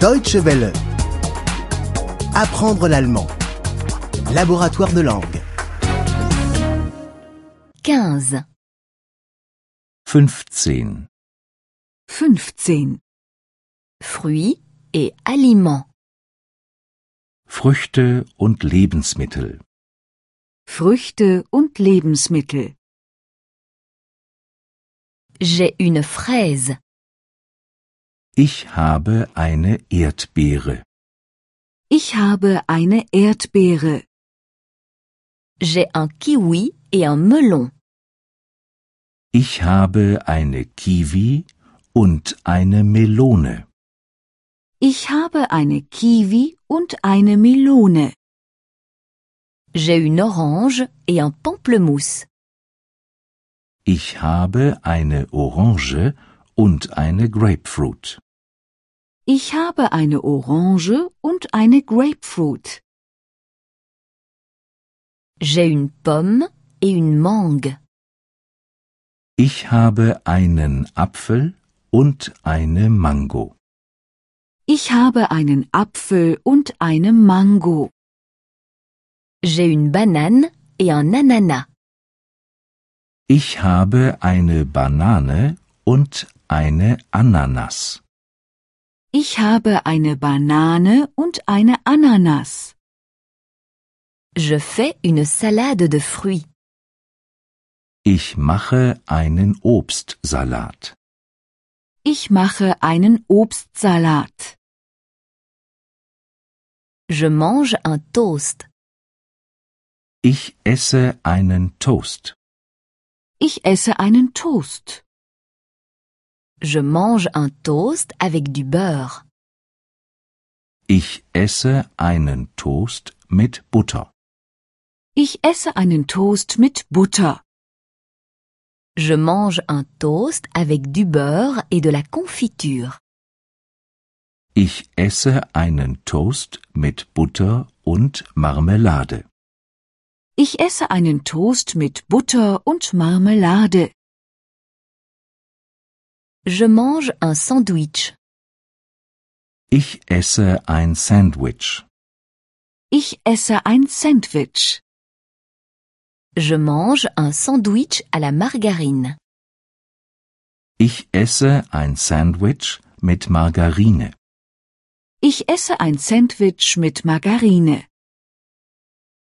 Deutsche Welle. Apprendre l'allemand. Laboratoire de langue. 15. 15. 15. Fruits et aliments. Früchte und Lebensmittel. Früchte und Lebensmittel. J'ai une fraise. Ich habe eine Erdbeere. Ich habe eine Erdbeere. J'ai un kiwi et un melon. Ich habe eine Kiwi und eine Melone. Ich habe eine Kiwi und eine Melone. J'ai une orange et un pamplemousse. Ich habe eine Orange und eine Grapefruit. Ich habe eine Orange und eine Grapefruit. J'ai une pomme et une mangue. Ich habe einen Apfel und eine Mango. Ich habe einen Apfel und eine Mango. J'ai une banane et un ananas. Ich habe eine Banane und eine Ananas. Ich habe eine Banane und eine Ananas. Je fais une salade de fruits. Ich mache einen Obstsalat. Ich mache einen Obstsalat. Je mange un toast. Ich esse einen Toast. Ich esse einen Toast. Je mange un toast avec du beurre. Ich esse einen Toast mit Butter. Ich esse einen Toast mit Butter. Je mange un toast avec du beurre et de la confiture. Ich esse einen Toast mit Butter und Marmelade. Ich esse einen Toast mit Butter und Marmelade. Je mange un sandwich. Ich esse ein Sandwich. Ich esse ein Sandwich. Je mange un sandwich à la margarine. Ich esse ein Sandwich mit Margarine. Ich esse ein Sandwich mit Margarine.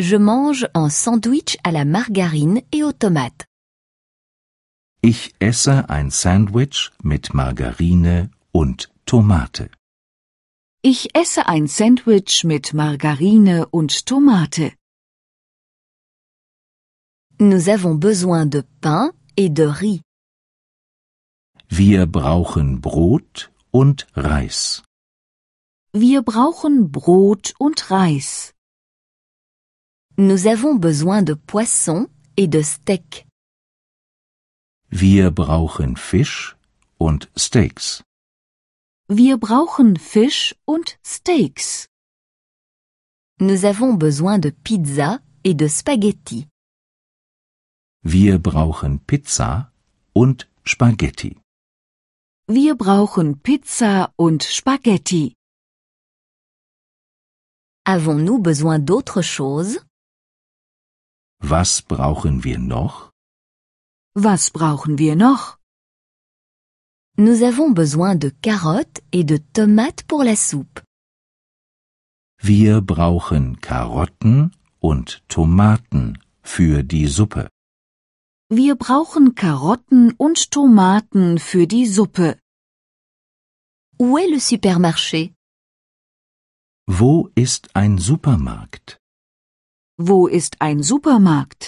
Je mange un sandwich à la margarine et aux tomates. Ich esse ein Sandwich mit Margarine und Tomate. Ich esse ein Sandwich mit Margarine und Tomate. Nous avons besoin de pain et de riz. Wir brauchen Brot und Reis. Wir brauchen Brot und Reis. Nous avons besoin de poisson et de steak. Wir brauchen Fisch und Steaks. Wir brauchen Fisch und Steaks. Nous avons besoin de pizza et de spaghetti. Wir brauchen Pizza und Spaghetti. Wir brauchen Pizza und Spaghetti. Avons-nous besoin d'autre chose Was brauchen wir noch? Was brauchen wir noch? Nous avons besoin de carottes et de tomates pour la soupe. Wir brauchen Karotten und Tomaten für die Suppe. Wir brauchen Karotten und Tomaten für die Suppe. Où est le supermarché Wo ist ein Supermarkt? Wo ist ein Supermarkt?